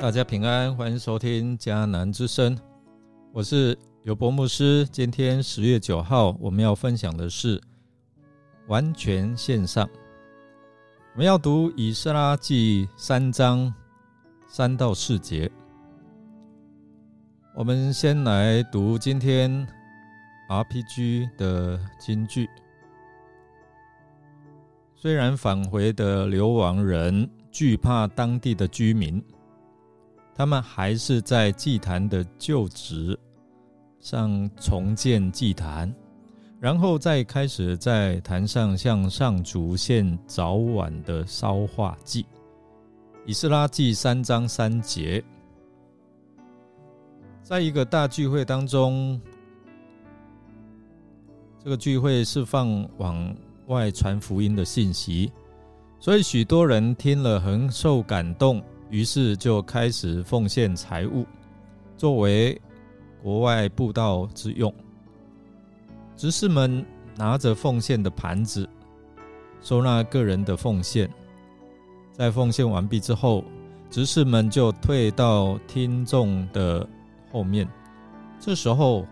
大家平安，欢迎收听迦南之声，我是尤博牧师。今天十月九号，我们要分享的是完全线上。我们要读以斯拉记三章三到四节。我们先来读今天 RPG 的金句。虽然返回的流亡人惧怕当地的居民。他们还是在祭坛的旧址上重建祭坛，然后再开始在坛上向上主献早晚的烧化祭。以斯拉记三章三节，在一个大聚会当中，这个聚会是放往外传福音的信息，所以许多人听了很受感动。于是就开始奉献财物，作为国外布道之用。执事们拿着奉献的盘子，收纳个人的奉献。在奉献完毕之后，执事们就退到听众的后面。这时候，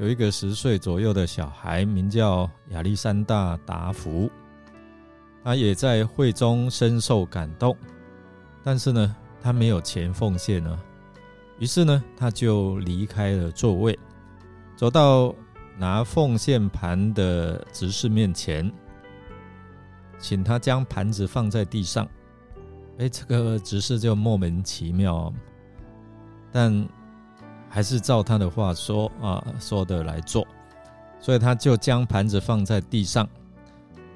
有一个十岁左右的小孩，名叫亚历山大·达福，他也在会中深受感动。但是呢，他没有钱奉献呢，于是呢，他就离开了座位，走到拿奉献盘的执事面前，请他将盘子放在地上。哎，这个执事就莫名其妙，但还是照他的话说啊说的来做，所以他就将盘子放在地上。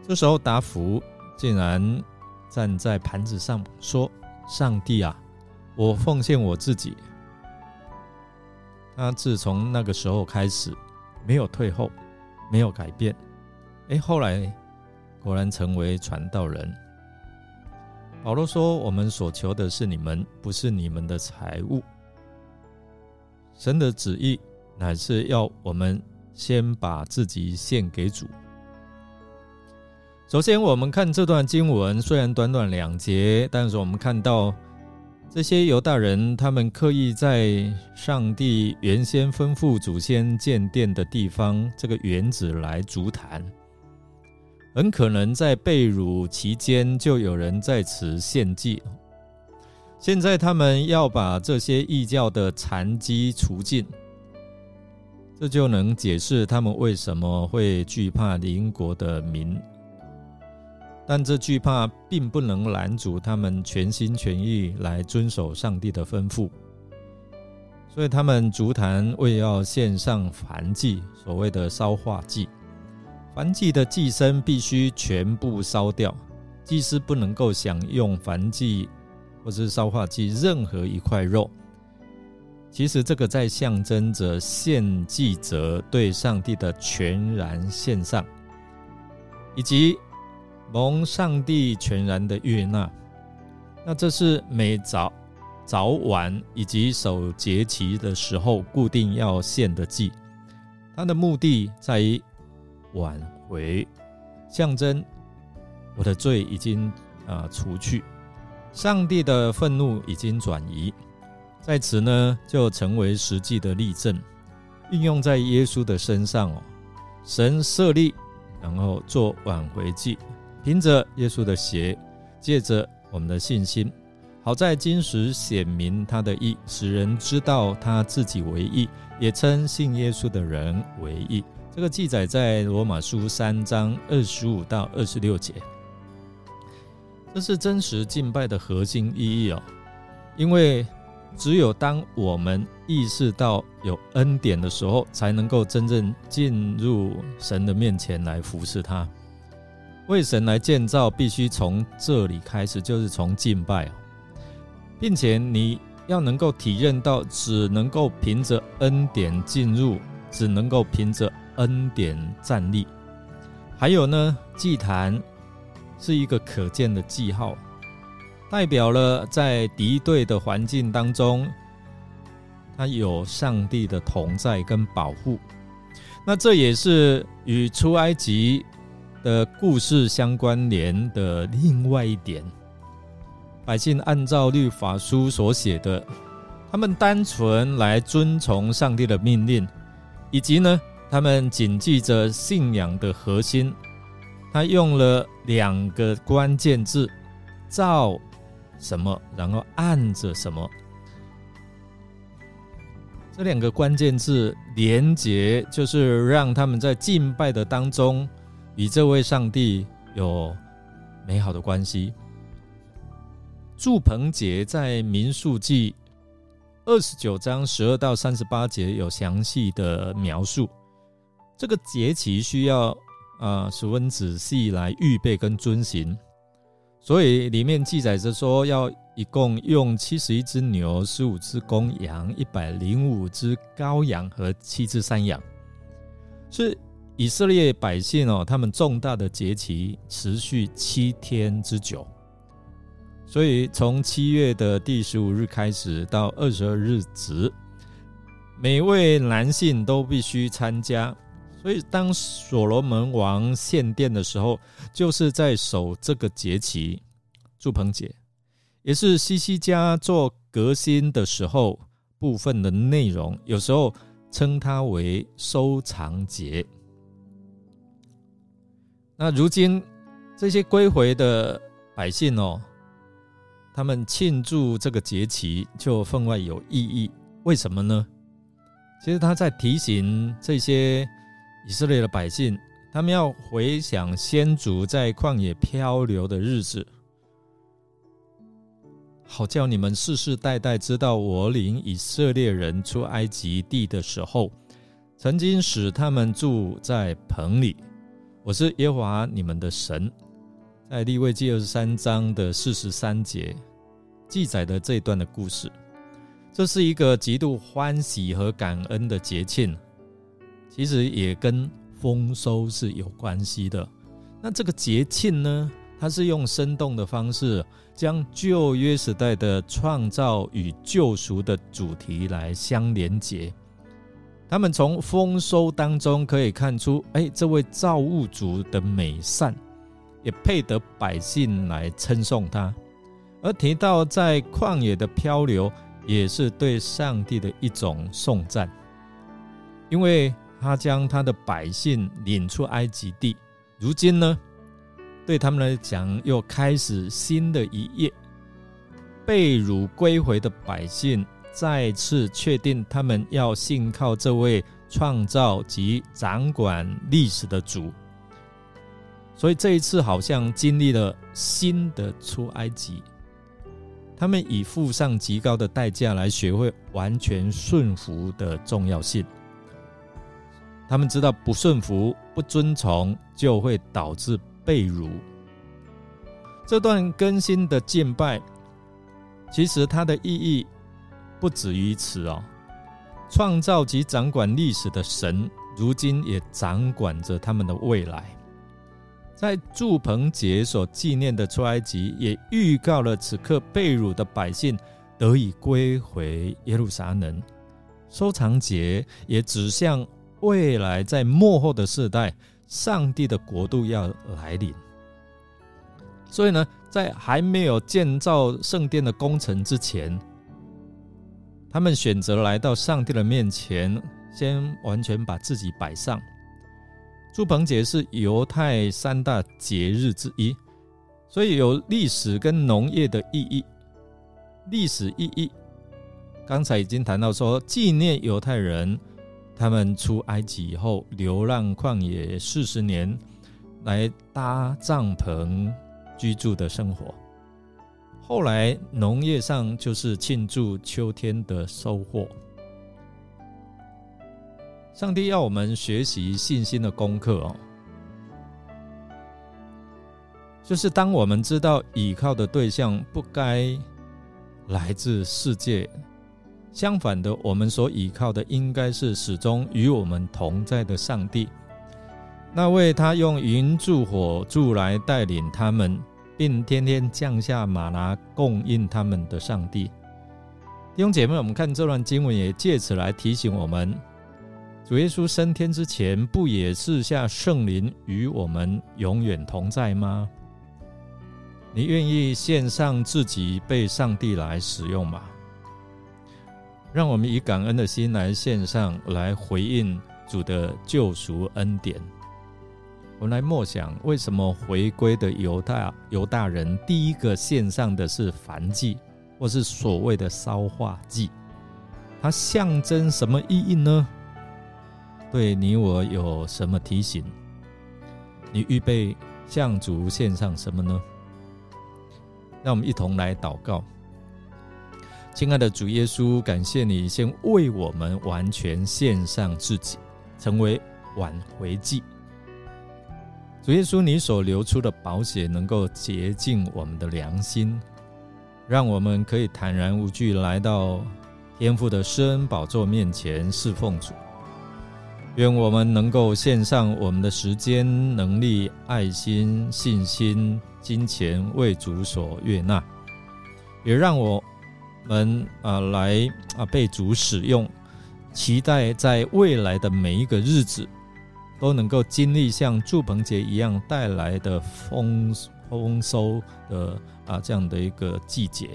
这时候达福竟然站在盘子上说。上帝啊，我奉献我自己。他自从那个时候开始，没有退后，没有改变。哎，后来果然成为传道人。保罗说：“我们所求的是你们，不是你们的财物。神的旨意乃是要我们先把自己献给主。”首先，我们看这段经文，虽然短短两节，但是我们看到这些犹大人，他们刻意在上帝原先吩咐祖先建殿的地方这个园子来足坛，很可能在被掳期间就有人在此献祭。现在他们要把这些异教的残疾除尽，这就能解释他们为什么会惧怕邻国的民。但这惧怕并不能拦阻他们全心全意来遵守上帝的吩咐，所以他们足坛为要献上燔祭，所谓的烧化祭。燔祭的祭牲必须全部烧掉，祭司不能够享用燔祭或是烧化祭任何一块肉。其实这个在象征着献祭者对上帝的全然献上，以及。蒙上帝全然的悦纳，那这是每早、早晚以及守节期的时候固定要献的祭。它的目的在于挽回，象征我的罪已经啊除去，上帝的愤怒已经转移，在此呢就成为实际的例证，运用在耶稣的身上哦。神设立，然后做挽回祭。凭着耶稣的血，借着我们的信心，好在今时显明他的义，使人知道他自己为义，也称信耶稣的人为义。这个记载在罗马书三章二十五到二十六节。这是真实敬拜的核心意义哦，因为只有当我们意识到有恩典的时候，才能够真正进入神的面前来服侍他。为神来建造，必须从这里开始，就是从敬拜并且你要能够体认到，只能够凭着恩典进入，只能够凭着恩典站立。还有呢，祭坛是一个可见的记号，代表了在敌对的环境当中，它有上帝的同在跟保护。那这也是与出埃及。的故事相关联的另外一点，百姓按照律法书所写的，他们单纯来遵从上帝的命令，以及呢，他们谨记着信仰的核心。他用了两个关键字：照什么，然后按着什么。这两个关键字连接，就是让他们在敬拜的当中，与这位上帝有美好的关系。祝棚节在民数记二十九章十二到三十八节有详细的描述。这个节期需要啊十分仔细来预备跟遵行，所以里面记载着说，要一共用七十一只牛、十五只公羊、一百零五只羔羊和七只山羊，是以色列百姓哦，他们重大的节期持续七天之久。所以，从七月的第十五日开始到二十二日止，每位男性都必须参加。所以，当所罗门王献殿的时候，就是在守这个节期——祝鹏姐，也是西西家做革新的时候部分的内容。有时候称它为收藏节。那如今这些归回的百姓哦。他们庆祝这个节期就分外有意义，为什么呢？其实他在提醒这些以色列的百姓，他们要回想先祖在旷野漂流的日子，好叫你们世世代代知道我领以色列人出埃及地的时候，曾经使他们住在棚里。我是耶和华你们的神。在利未记二十三章的四十三节记载的这一段的故事，这是一个极度欢喜和感恩的节庆，其实也跟丰收是有关系的。那这个节庆呢，它是用生动的方式，将旧约时代的创造与救赎的主题来相连接。他们从丰收当中可以看出，哎，这位造物主的美善。也配得百姓来称颂他，而提到在旷野的漂流，也是对上帝的一种颂赞，因为他将他的百姓领出埃及地，如今呢，对他们来讲又开始新的一页。被掳归回的百姓再次确定，他们要信靠这位创造及掌管历史的主。所以这一次好像经历了新的出埃及，他们以付上极高的代价来学会完全顺服的重要性。他们知道不顺服、不遵从就会导致被辱。这段更新的敬拜，其实它的意义不止于此哦。创造及掌管历史的神，如今也掌管着他们的未来。在祝棚节所纪念的出埃及，也预告了此刻被掳的百姓得以归回耶路撒冷。收藏节也指向未来在幕后的世代，上帝的国度要来临。所以呢，在还没有建造圣殿的工程之前，他们选择来到上帝的面前，先完全把自己摆上。祝棚节是犹太三大节日之一，所以有历史跟农业的意义。历史意义，刚才已经谈到说，纪念犹太人他们出埃及以后流浪旷野四十年，来搭帐篷居住的生活。后来农业上就是庆祝秋天的收获。上帝要我们学习信心的功课哦，就是当我们知道倚靠的对象不该来自世界，相反的，我们所倚靠的应该是始终与我们同在的上帝，那位他用云柱火柱来带领他们，并天天降下马拿供应他们的上帝。弟兄姐妹，我们看这段经文，也借此来提醒我们。主耶稣升天之前，不也赐下圣灵与我们永远同在吗？你愿意献上自己被上帝来使用吗？让我们以感恩的心来献上，来回应主的救赎恩典。我们来默想，为什么回归的犹大犹大人第一个献上的是燔祭，或是所谓的烧化祭？它象征什么意义呢？对你我有什么提醒？你预备向主献上什么呢？让我们一同来祷告。亲爱的主耶稣，感谢你先为我们完全献上自己，成为挽回祭。主耶稣，你所流出的宝血能够洁净我们的良心，让我们可以坦然无惧来到天父的施恩宝座面前侍奉主。愿我们能够献上我们的时间、能力、爱心、信心、金钱，为主所悦纳，也让我。们啊，来啊，被主使用，期待在未来的每一个日子，都能够经历像祝棚节一样带来的丰丰收的啊这样的一个季节。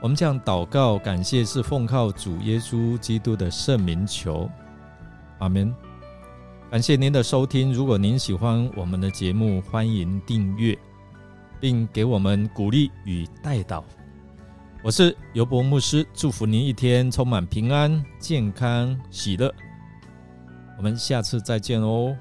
我们这样祷告，感谢是奉靠主耶稣基督的圣名求，阿门。感谢您的收听，如果您喜欢我们的节目，欢迎订阅，并给我们鼓励与带导。我是尤博牧师，祝福您一天充满平安、健康、喜乐。我们下次再见哦。